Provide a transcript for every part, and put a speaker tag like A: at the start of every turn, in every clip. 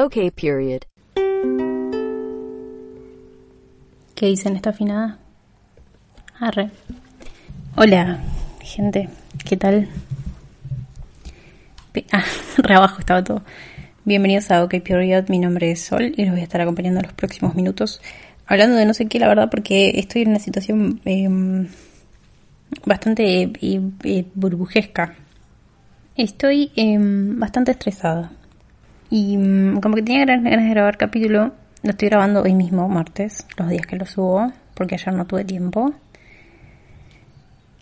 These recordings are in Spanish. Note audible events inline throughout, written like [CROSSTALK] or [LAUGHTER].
A: Okay, period.
B: ¿Qué dicen esta afinada? Arre. Hola, gente. ¿Qué tal? Ah, [LAUGHS] re abajo estaba todo. Bienvenidos a OK Period. Mi nombre es Sol y los voy a estar acompañando en los próximos minutos. Hablando de no sé qué, la verdad, porque estoy en una situación em, bastante eh, eh, burbujesca. Estoy em, bastante estresada. Y mm, como que tenía ganas de grabar capítulo, lo estoy grabando hoy mismo, martes, los días que lo subo, porque ayer no tuve tiempo.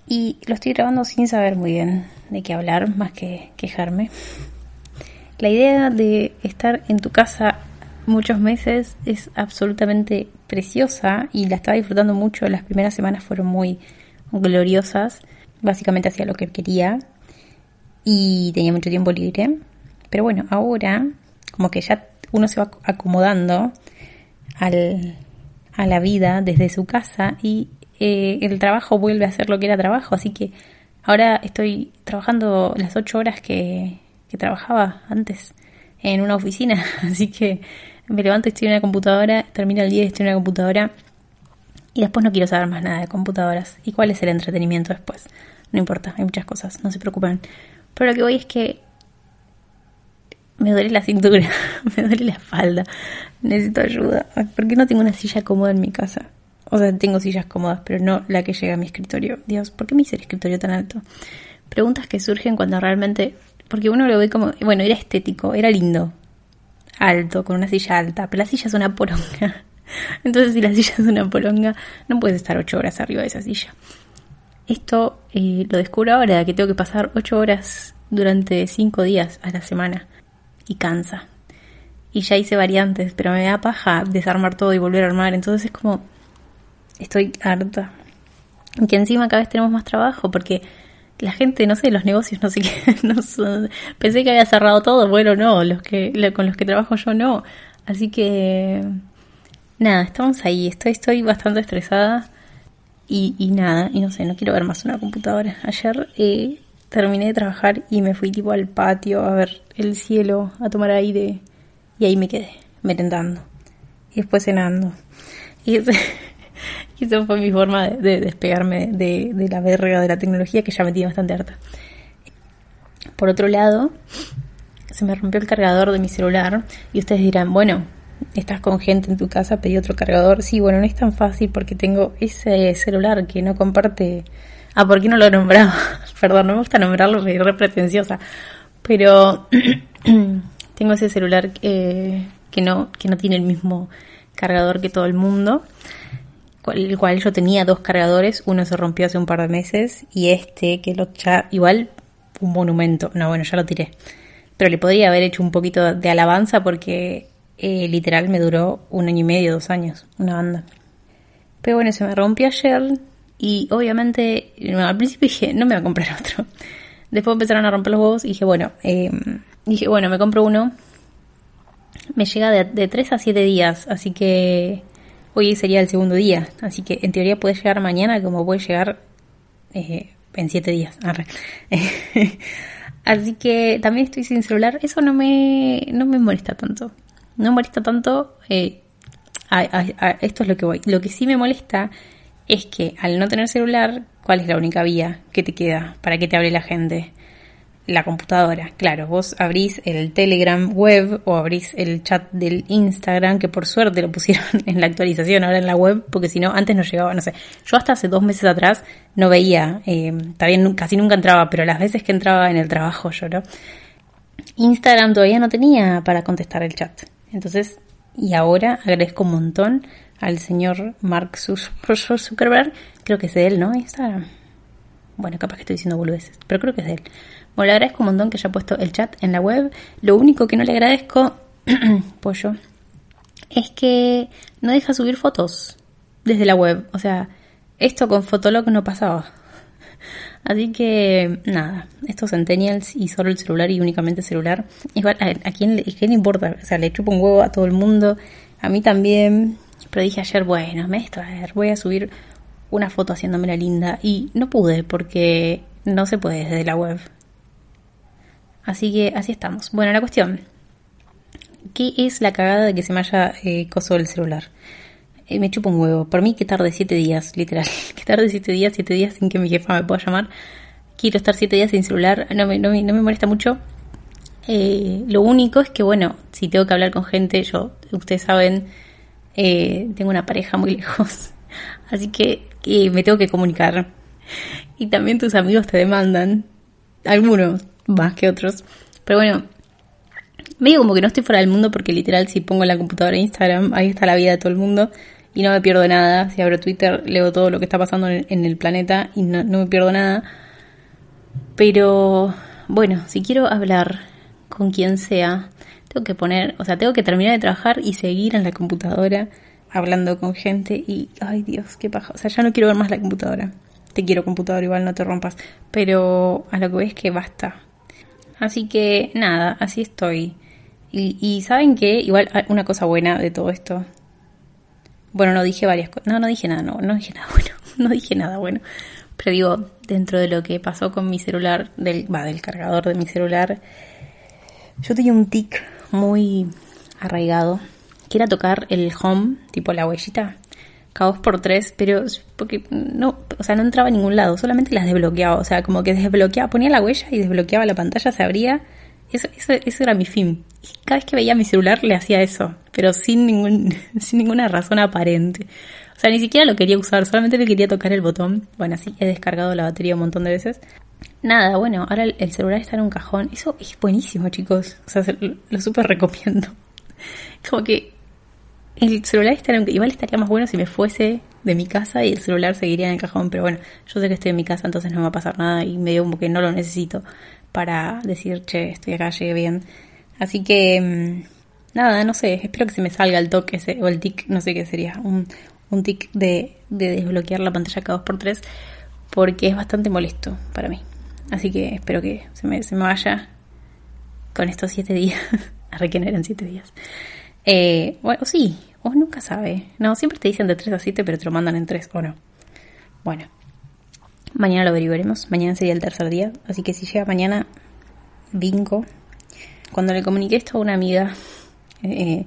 B: Y lo estoy grabando sin saber muy bien de qué hablar, más que quejarme. La idea de estar en tu casa muchos meses es absolutamente preciosa y la estaba disfrutando mucho. Las primeras semanas fueron muy gloriosas. Básicamente hacía lo que quería y tenía mucho tiempo libre. Pero bueno, ahora como que ya uno se va acomodando al, a la vida desde su casa y eh, el trabajo vuelve a ser lo que era trabajo. Así que ahora estoy trabajando las ocho horas que, que trabajaba antes en una oficina. [LAUGHS] Así que me levanto, estoy en una computadora, termino el día y estoy en una computadora y después no quiero saber más nada de computadoras. ¿Y cuál es el entretenimiento después? No importa, hay muchas cosas, no se preocupen. Pero lo que voy es que me duele la cintura, [LAUGHS] me duele la espalda, necesito ayuda. Ay, ¿Por qué no tengo una silla cómoda en mi casa? O sea, tengo sillas cómodas, pero no la que llega a mi escritorio. Dios, ¿por qué me hice el escritorio tan alto? Preguntas que surgen cuando realmente... Porque uno lo ve como... Bueno, era estético, era lindo. Alto, con una silla alta. Pero la silla es una poronga. [LAUGHS] Entonces, si la silla es una poronga, no puedes estar ocho horas arriba de esa silla. Esto eh, lo descubro ahora, que tengo que pasar ocho horas durante cinco días a la semana. Y cansa. Y ya hice variantes, pero me da paja desarmar todo y volver a armar. Entonces es como... Estoy harta. Y que encima cada vez tenemos más trabajo porque la gente, no sé, los negocios, no sé qué, [LAUGHS] no pensé que había cerrado todo, bueno, no, los que con los que trabajo yo no. Así que nada, estamos ahí, estoy estoy bastante estresada y, y nada, y no sé, no quiero ver más una computadora. Ayer eh, terminé de trabajar y me fui tipo al patio a ver el cielo, a tomar aire y ahí me quedé, merendando y después cenando. Y ese- [LAUGHS] esa fue mi forma de, de despegarme de, de la verga de la tecnología que ya me tiene bastante harta. Por otro lado, se me rompió el cargador de mi celular y ustedes dirán, bueno, estás con gente en tu casa, pedí otro cargador. Sí, bueno, no es tan fácil porque tengo ese celular que no comparte... Ah, ¿por qué no lo nombraba? Perdón, no me gusta nombrarlo, soy re pretenciosa. Pero [CLEARS THROAT] tengo ese celular que, que, no, que no tiene el mismo cargador que todo el mundo el cual yo tenía dos cargadores, uno se rompió hace un par de meses y este que lo ya igual un monumento, no bueno ya lo tiré, pero le podría haber hecho un poquito de alabanza porque eh, literal me duró un año y medio, dos años, una banda. Pero bueno, se me rompió ayer y obviamente al principio dije no me voy a comprar [LAUGHS] otro. Después empezaron a romper los huevos y dije bueno, eh, dije bueno me compro uno me llega de, de 3 a 7 días, así que hoy sería el segundo día, así que en teoría puede llegar mañana como puede llegar eh, en 7 días. [LAUGHS] Así que también estoy sin celular, eso no me, no me molesta tanto. No me molesta tanto, eh, esto es lo que voy. Lo que sí me molesta es que al no tener celular, ¿cuál es la única vía que te queda para que te hable la gente? la computadora. Claro, vos abrís el Telegram web o abrís el chat del Instagram, que por suerte lo pusieron [LAUGHS] en la actualización ahora en la web, porque si no, antes no llegaba, no sé. Yo hasta hace dos meses atrás no veía, eh, también casi nunca entraba, pero las veces que entraba en el trabajo yo, ¿no? Instagram todavía no tenía para contestar el chat. Entonces, y ahora agradezco un montón al señor Mark Zuckerberg, creo que es de él, ¿no? Instagram. Bueno, capaz que estoy diciendo boludeces, pero creo que es de él. Bueno, le agradezco un montón que haya puesto el chat en la web. Lo único que no le agradezco, [CLEARS THROAT] pollo, es que no deja subir fotos desde la web. O sea, esto con Fotolog no pasaba. [LAUGHS] Así que, nada, estos centennials y solo el celular y únicamente celular. Igual, a, quién, le, quién le importa? O sea, le chupo un huevo a todo el mundo, a mí también. Pero dije ayer, bueno, me ver, voy a subir una foto haciéndome la linda. Y no pude porque no se puede desde la web. Así que así estamos. Bueno, la cuestión. ¿qué es la cagada de que se me haya eh, coso del celular? Eh, me chupa un huevo. Por mí que tarde siete días, literal. [LAUGHS] Que tarde siete días, siete días sin que mi jefa me pueda llamar. Quiero estar siete días sin celular. No me, no me, no me molesta mucho. Eh, lo único es que, bueno, si tengo que hablar con gente, yo, ustedes saben, eh, tengo una pareja muy lejos. [LAUGHS] Así que me tengo que comunicar. Y también tus amigos te demandan. Algunos, más que otros. Pero bueno, medio como que no estoy fuera del mundo porque literal si pongo en la computadora Instagram, ahí está la vida de todo el mundo y no me pierdo nada. Si abro Twitter, leo todo lo que está pasando en, el planeta y no, no me pierdo nada. Pero bueno, si quiero hablar con quien sea, que poner, o sea, tengo que terminar de trabajar y seguir en la computadora hablando con gente y, ay Dios, qué paja. O sea, ya no quiero ver más la computadora. Te quiero computadora, igual no te rompas. Pero a lo que ves que basta. Así que nada, así estoy. Y, y saben que, igual, ah, una cosa buena de todo esto. Bueno, no dije varias cosas. No, no dije nada, no, no dije [LAUGHS] nada bueno. No dije nada bueno. Pero digo, dentro de lo que pasó con mi celular, del, va, del cargador de mi celular, yo tenía un tic muy arraigado, que era tocar el home, tipo la huellita, cada dos por tres, pero porque no, o sea, no entraba a ningún lado, solamente las desbloqueaba, o sea, como que desbloqueaba, ponía la huella y desbloqueaba la pantalla, se abría, eso, eso, era mi fin. Y cada vez que veía mi celular le hacía eso, pero sin ningún, [LAUGHS] sin ninguna razón aparente. O sea, ni siquiera lo quería usar, solamente le quería tocar el botón. Bueno, así he descargado la batería un montón de veces. Nada, bueno, ahora el, celular está en un cajón. Eso es buenísimo, chicos. O sea, lo, súper recomiendo. [LAUGHS] Como que el celular está en un, igual estaría más bueno si me fuese de mi casa y el celular seguiría en el cajón, pero bueno, yo sé que estoy en mi casa, entonces no me va a pasar nada y medio como que no lo necesito para decir, che, estoy acá, llegué bien. Así que, mm, nada, no sé, espero que se me salga el toque ese, o el tic, no sé qué sería, un, un tic de, de desbloquear la pantalla cada 2x3, porque es bastante molesto para mí. Así que espero que se me, se me vaya con estos 7 días. [LAUGHS] a que no eran 7 días. Eh, bueno, sí, o nunca sabe. No, siempre te dicen de 3 a 7, pero te lo mandan en 3 o no. Bueno, mañana lo averiguaremos. Mañana sería el tercer día. Así que si llega mañana, bingo. Cuando le comuniqué esto a una amiga, eh,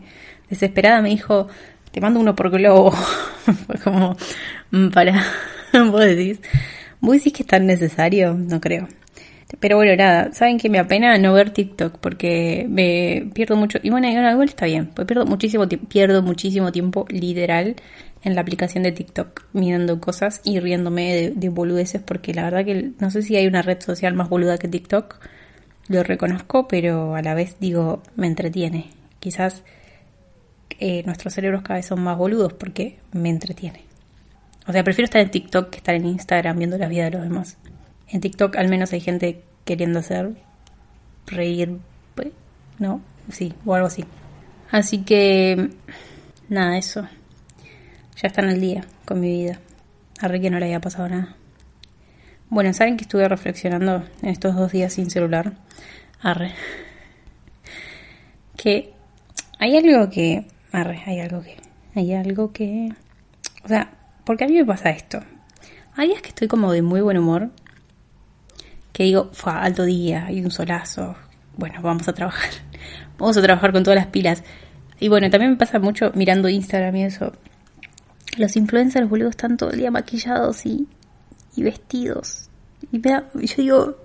B: desesperada me dijo, te mando uno por globo. [LAUGHS] Fue como, mm, para, [LAUGHS] vos decís, vos decís que es tan necesario, no creo. Pero bueno, nada, saben que me apena no ver TikTok porque me pierdo mucho, y bueno, igual está bien, pues pierdo muchísimo, pierdo muchísimo tiempo literal en la aplicación de TikTok mirando cosas y riéndome de, de, boludeces porque la verdad que no sé si hay una red social más boluda que TikTok, lo reconozco, pero a la vez digo, me entretiene. Quizás eh, nuestros cerebros cada vez son más boludos porque me entretiene. O sea, prefiero estar en TikTok que estar en Instagram viendo la vida de los demás. En TikTok al menos hay gente queriendo hacer reír, pues, ¿no? Sí, o algo así. Así que, nada, eso. Ya está en el día con mi vida. A que no le haya pasado nada. Bueno, ¿saben que estuve reflexionando en estos dos días sin celular? Arre. [LAUGHS] Que hay algo que Arre, hay algo que. Hay algo que. O sea, porque a mí me pasa esto. Hay días que estoy como de muy buen humor. Que digo, fue alto día, hay un solazo. Bueno, vamos a trabajar. [LAUGHS] Vamos a trabajar con todas las pilas. Y bueno, también me pasa mucho mirando Instagram y eso. Los influencers, boludo, están todo el día maquillados y, y vestidos. Y me da, yo digo,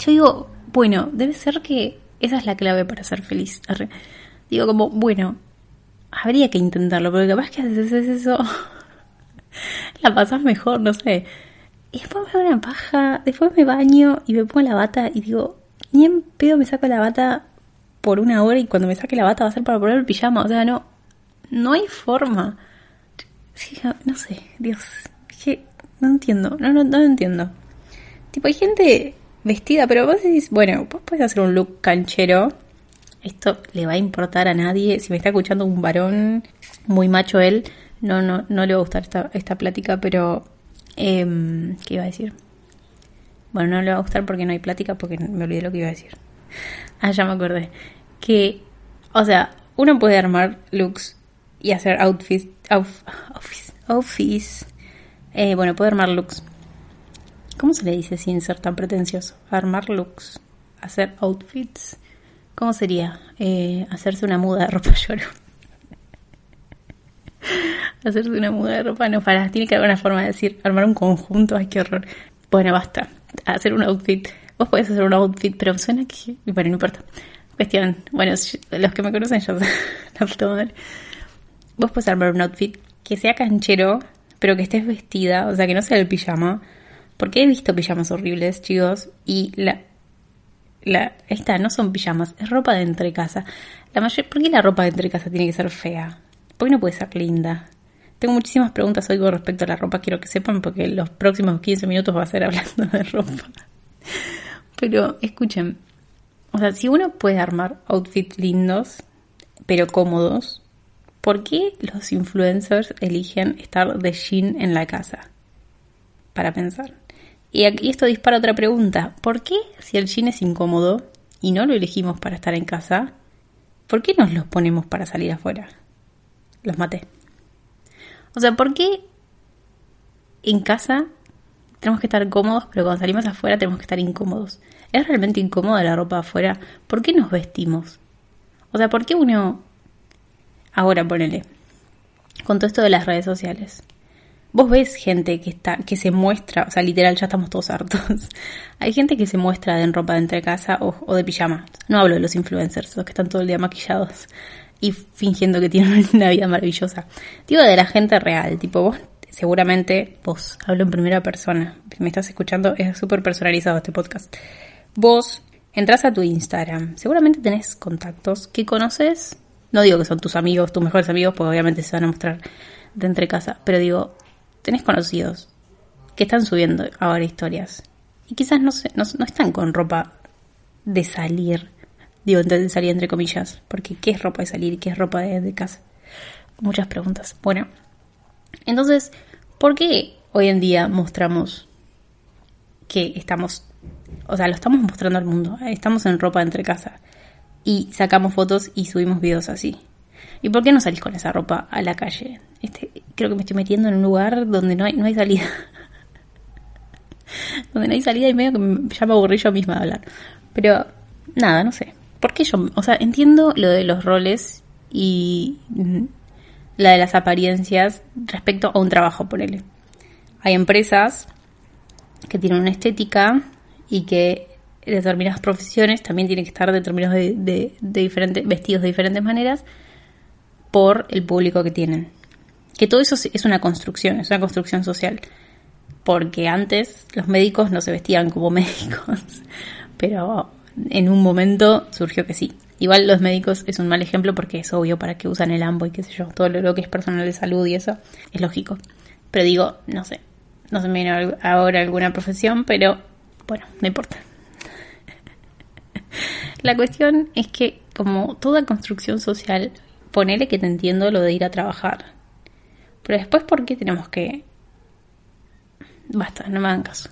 B: yo digo, bueno, debe ser que esa es la clave para ser feliz. Digo como, bueno, habría que intentarlo, porque capaz que haces eso, [LAUGHS] [LAUGHS] la pasas mejor, no sé. Y después me hago una paja, después me baño y me pongo la bata y digo, ni en pedo me saco la bata por una hora y cuando me saque la bata va a ser para poner el pijama, o sea, no, no hay forma. no sé, Dios, que no entiendo, no, no, no entiendo. Tipo, hay gente vestida, pero vos decís, bueno, vos puedes hacer un look canchero esto le va a importar a nadie. Si me está escuchando un varón muy macho él, no, no, no le va a gustar esta, esta plática, pero eh, ¿qué iba a decir? Bueno, no le va a gustar porque no hay plática, porque me olvidé lo que iba a decir. Ah, ya me acordé. Que, o sea, uno puede armar looks y hacer outfits, outfits, outfits. Eh, bueno, puede armar looks. ¿Cómo se le dice sin ser tan pretencioso? Armar looks, hacer outfits. ¿Cómo sería? Eh, hacerse una muda de ropa [LAUGHS] lloro. Hacerse una muda de ropa, no, para, tiene que haber una forma de decir, armar un conjunto, ay, qué horror. Bueno, basta, hacer un outfit. Vos podés hacer un outfit, pero suena que, bueno, no importa. Cuestión, bueno, los que me conocen ya [LAUGHS] madre. Vos podés armar un outfit que sea canchero, pero que estés vestida, o sea, que no sea el pijama. Porque he visto pijamas horribles, chicos, y la, la, esta no son pijamas, es ropa de entre casa. La mayor, ¿Por qué la ropa de entre casa tiene que ser fea? ¿Por qué no puede ser linda? Tengo muchísimas preguntas hoy con respecto a la ropa, quiero que sepan, porque los próximos 15 minutos va a ser hablando de ropa. Pero escuchen, o sea, si uno puede armar outfits lindos, pero cómodos, ¿por qué los influencers eligen estar de jean en la casa? Para pensar. Y esto dispara otra pregunta. ¿Por qué si el jean es incómodo y no lo elegimos para estar en casa, ¿por qué nos los ponemos para salir afuera? Los maté. O sea, ¿por qué en casa tenemos que estar cómodos, pero cuando salimos afuera tenemos que estar incómodos? ¿Es realmente incómoda la ropa afuera? ¿Por qué nos vestimos? O sea, ¿por qué uno... Ahora ponele, con todo esto de las redes sociales vos ves gente que está, que se muestra, o sea, literal, ya estamos todos hartos. [LAUGHS] Hay gente que se muestra en ropa de entre casa o, de pijama. No hablo de los influencers, los que están todo el día maquillados y fingiendo que tienen [LAUGHS] una vida maravillosa. Digo de la gente real, tipo vos, seguramente, vos, hablo en primera persona, me estás escuchando, es súper personalizado este podcast. Vos entras a tu Instagram, seguramente tenés contactos que conoces, no digo que son tus amigos, tus mejores amigos, porque obviamente se van a mostrar de entre casa, pero digo, tenés conocidos que están subiendo ahora historias y quizás no, no, están con ropa de salir, digo, de salir entre comillas, porque ¿qué es ropa de salir qué es ropa de, casa? Muchas preguntas. Bueno, entonces, ¿por qué hoy en día mostramos que estamos, o sea, lo estamos mostrando al mundo, estamos en ropa entre casa y sacamos fotos y subimos videos así? ¿Y por qué no salís con esa ropa a la calle? Este, creo que me estoy metiendo en un lugar donde no hay, no hay salida. [LAUGHS] donde no hay salida y medio que ya me aburrí yo misma de hablar. Pero nada, no sé. ¿Por qué yo? O sea, entiendo lo de los roles y la de las apariencias respecto a un trabajo, por él. Hay empresas que tienen una estética y que determinadas profesiones también tienen que estar determinados de, de diferentes, vestidos de diferentes maneras por el público que tienen. Que todo eso es una construcción, es una construcción social. Porque antes los médicos no se vestían como [LAUGHS] médicos, pero en un momento surgió que sí. Igual los médicos es un mal ejemplo porque es obvio para que usan el AMBO y qué sé yo, todo lo que es personal de salud y eso es lógico. Pero digo, no sé, no se me viene ahora alguna profesión, pero bueno, no importa. [LAUGHS] La cuestión es que como toda construcción social ponele que te entiendo lo de ir a trabajar. Pero después, ¿por qué tenemos que...? Basta, no me hagan caso.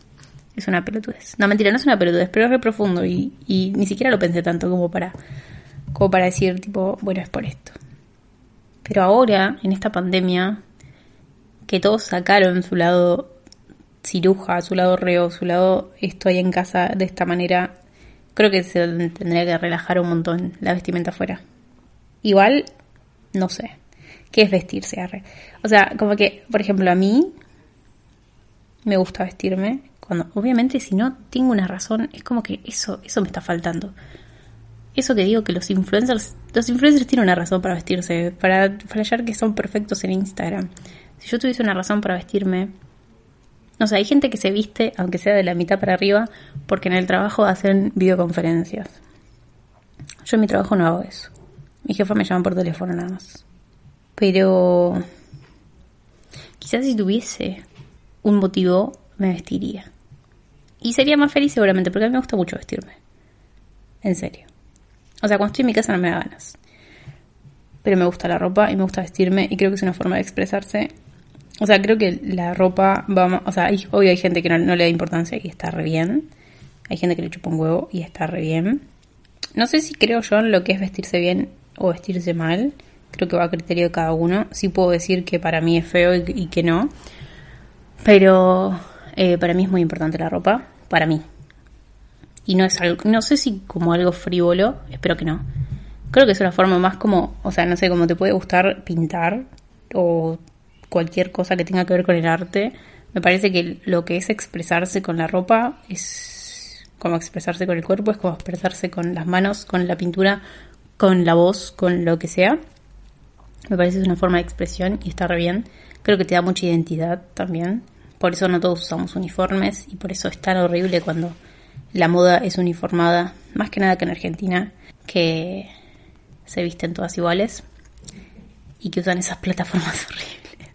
B: Es una pelotudez. No, mentira, no es una pelotudez, pero es re profundo y, y ni siquiera lo pensé tanto como para, como para decir, tipo, bueno, es por esto. Pero ahora, en esta pandemia, que todos sacaron su lado ciruja, su lado reo, su lado estoy en casa de esta manera, creo que se tendría que relajar un montón la vestimenta afuera. Igual no sé. ¿Qué es vestirse? Arre? O sea, como que, por ejemplo, a mí me gusta vestirme. Obviamente, si no tengo una razón, es como que eso, eso me está faltando. Eso que digo que los influencers, los influencers tienen una razón para vestirse, para flashear que son perfectos en Instagram. Si yo tuviese una razón para vestirme, no sé, hay gente que se viste, aunque sea de la mitad para arriba, porque en el trabajo hacen videoconferencias. Yo en mi trabajo no hago eso. Mi jefa me llama por teléfono nada más. Pero quizás si tuviese un motivo me vestiría. Y sería más feliz seguramente, porque a mí me gusta mucho vestirme. En serio. O sea, cuando estoy en mi casa no me da ganas. Pero me gusta la ropa y me gusta vestirme y creo que es una forma de expresarse. O sea, creo que la ropa va O sea, hay, obvio hay gente que no, no, le da importancia y está re bien. Hay gente que le chupa un huevo y está re bien. No sé si creo yo en lo que es vestirse bien o vestirse mal. Creo que va a criterio de cada uno. Sí puedo decir que para mí es feo y, que no. Pero eh, para mí es muy importante la ropa. Para mí. Y no es algo, no sé si como algo frívolo, espero que no. Creo que es una forma más como, o sea, no sé, como te puede gustar pintar o cualquier cosa que tenga que ver con el arte. Me parece que lo que es expresarse con la ropa es como expresarse con el cuerpo, es como expresarse con las manos, con la pintura, con la voz, con lo que sea. Me parece que es una forma de expresión y está re bien. Creo que te da mucha identidad también. Por eso no todos usamos uniformes y por eso es tan horrible cuando la moda es uniformada, más que nada que en Argentina, que se visten todas iguales y que usan esas plataformas [LAUGHS] horribles.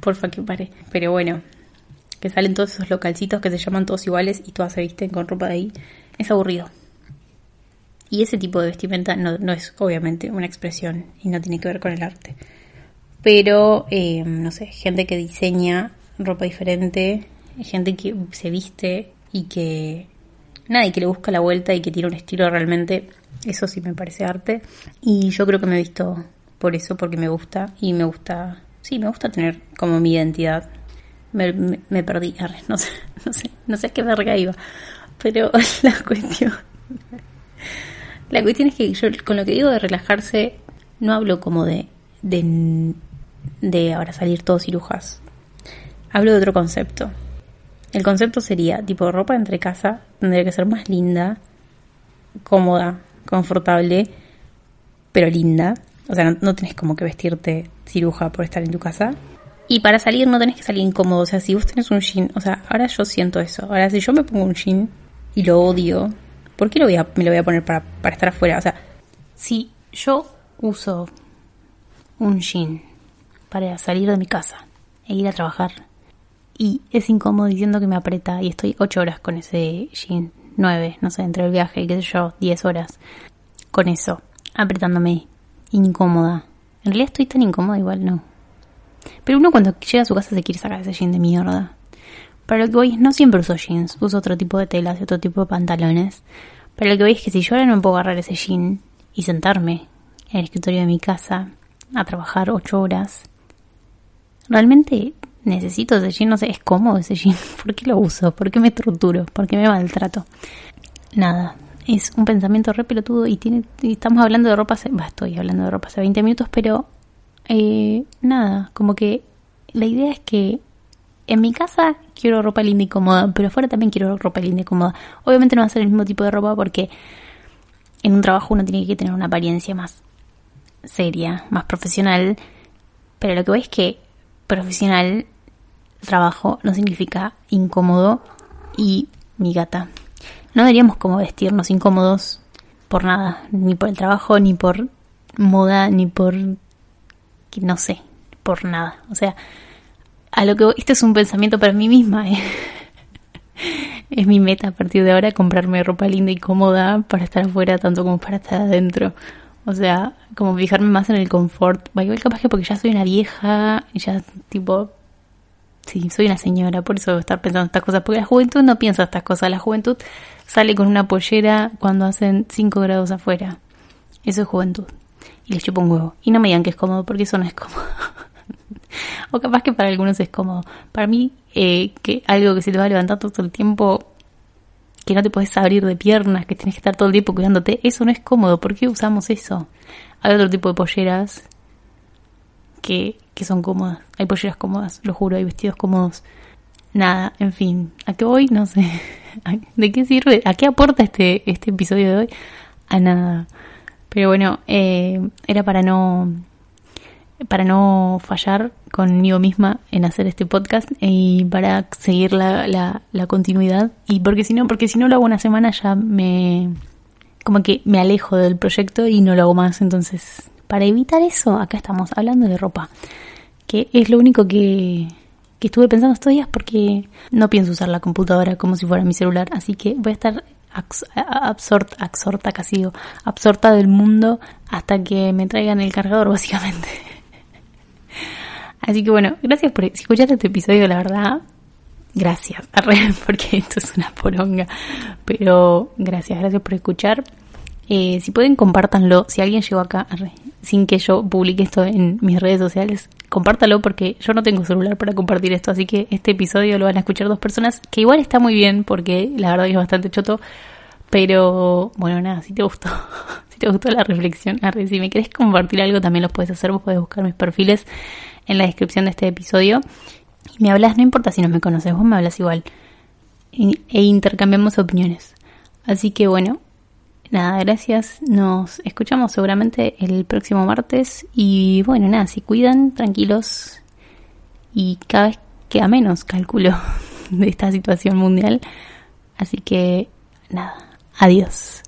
B: Porfa que pare. Pero bueno, que salen todos esos localcitos que se llaman todos iguales y todas se visten con ropa de ahí. Es aburrido. Y ese tipo de vestimenta no, no es obviamente una expresión y no tiene que ver con el arte. Pero, eh, no sé, gente que diseña ropa diferente, gente que se viste y que nada, y que le busca la vuelta y que tiene un estilo realmente, eso sí me parece arte. Y yo creo que me he visto por eso, porque me gusta y me gusta, sí, me gusta tener como mi identidad. Me, me, perdí, no sé, [LAUGHS] no sé, no sé qué verga iba, pero [LAUGHS] la cuestión, la cuestión es que yo con lo que digo de relajarse, no hablo como de, de ahora salir todos cirujas. Hablo de otro concepto. El concepto sería, tipo, ropa entre casa tendría que ser más linda, cómoda, confortable, pero linda. O sea, no, tenés como que vestirte ciruja por estar en tu casa. Y para salir no tenés que salir incómodo. O sea, si vos tenés un jean, o sea, ahora yo siento eso. Ahora, si yo me pongo un jean y lo odio, ¿por qué lo voy a, me lo voy a poner para, para estar afuera? O sea, si yo uso un jean para salir de mi casa e ir a trabajar y es incómodo diciendo que me aprieta y estoy ocho horas con ese jean, nueve, no sé, entre el viaje qué sé yo, diez horas con eso, apretándome, incómoda. En realidad estoy tan incómoda igual, no. Pero uno cuando llega a su casa se quiere sacar ese jean de mierda. Para lo que voy no siempre uso jeans, uso otro tipo de telas y otro tipo de pantalones. Pero lo que voy que si yo ahora no me puedo agarrar ese jean y sentarme en el escritorio de mi casa a trabajar ocho horas, realmente necesito ese jean, no sé, es cómodo ese jean. [LAUGHS] ¿Por qué lo uso? ¿Por qué me torturo? ¿Por qué me maltrato? Nada, es un pensamiento re pelotudo y, tiene, estamos hablando de ropa, hace, estoy hablando de ropa hace 20 minutos, pero eh, nada, como que la idea es que en mi casa quiero ropa linda y cómoda, pero afuera también quiero ropa linda y cómoda. Obviamente no va a ser el mismo tipo de ropa porque en un trabajo uno tiene que tener una apariencia más seria, más profesional, pero lo que voy es que profesional trabajo no significa incómodo y mi gata. No deberíamos como vestirnos incómodos por nada, ni por el trabajo, ni por moda, ni por no sé, por nada. O sea, a lo que este es un pensamiento para mí misma. ¿eh? [LAUGHS] es mi meta a partir de ahora comprarme ropa linda y cómoda para estar afuera tanto como para estar adentro. O sea, como fijarme más en el confort. Igual capaz que porque ya soy una vieja, y ya tipo, sí, soy una señora, por eso estar pensando estas cosas. Porque la juventud no piensa estas cosas. La juventud sale con una pollera cuando hacen 5 grados afuera. Eso es juventud. Y les chupo un huevo. Y no me digan que es cómodo, porque eso no es cómodo. [LAUGHS] o capaz que para algunos es cómodo. Para mí, eh, que algo que se te va a levantar todo el tiempo que no te puedes abrir de piernas, que tienes que estar todo el tiempo cuidándote, eso no es cómodo. ¿Por qué usamos eso? Hay otro tipo de polleras que, que son cómodas. Hay polleras cómodas, lo juro, hay vestidos cómodos. Nada, en fin, ¿a qué voy? No sé. [LAUGHS] ¿De qué sirve? ¿A qué aporta este, este episodio de hoy? A nada. Pero bueno, eh, era para no para no fallar conmigo misma en hacer este podcast y para seguir la, la, continuidad. Y porque si no porque si no lo hago una semana ya me como que me alejo del proyecto y no lo hago más. Entonces para evitar eso acá estamos hablando de ropa que es lo único que, que estuve pensando estos días porque no pienso usar la computadora como si fuera mi celular. Así que voy a estar absorta, absorta casi absorta del mundo hasta que me traigan el cargador [LAUGHS] básicamente Así que bueno, gracias por escuchar este episodio, la verdad. Gracias, [LAUGHS] porque esto es una poronga. Pero gracias, gracias por escuchar. Eh, si pueden, compártanlo. Si alguien llegó acá sin que yo publique esto en mis redes sociales, compártalo porque yo no tengo celular para compartir esto, así que este episodio lo van a escuchar dos personas, que igual está muy bien porque la verdad es bastante choto, pero bueno, nada, si te gustó, [LAUGHS] si te gustó la reflexión, si me querés compartir algo también lo puedes hacer, vos podés buscar mis perfiles en la descripción de este episodio y me hablas, no importa si no me conoces, vos me hablas igual e intercambiamos opiniones. Así que bueno, nada, gracias. Nos escuchamos seguramente el próximo martes. Y bueno, nada, si cuidan, tranquilos. Y cada vez queda menos, cálculo, [LAUGHS] de esta situación mundial. Así que nada, adiós.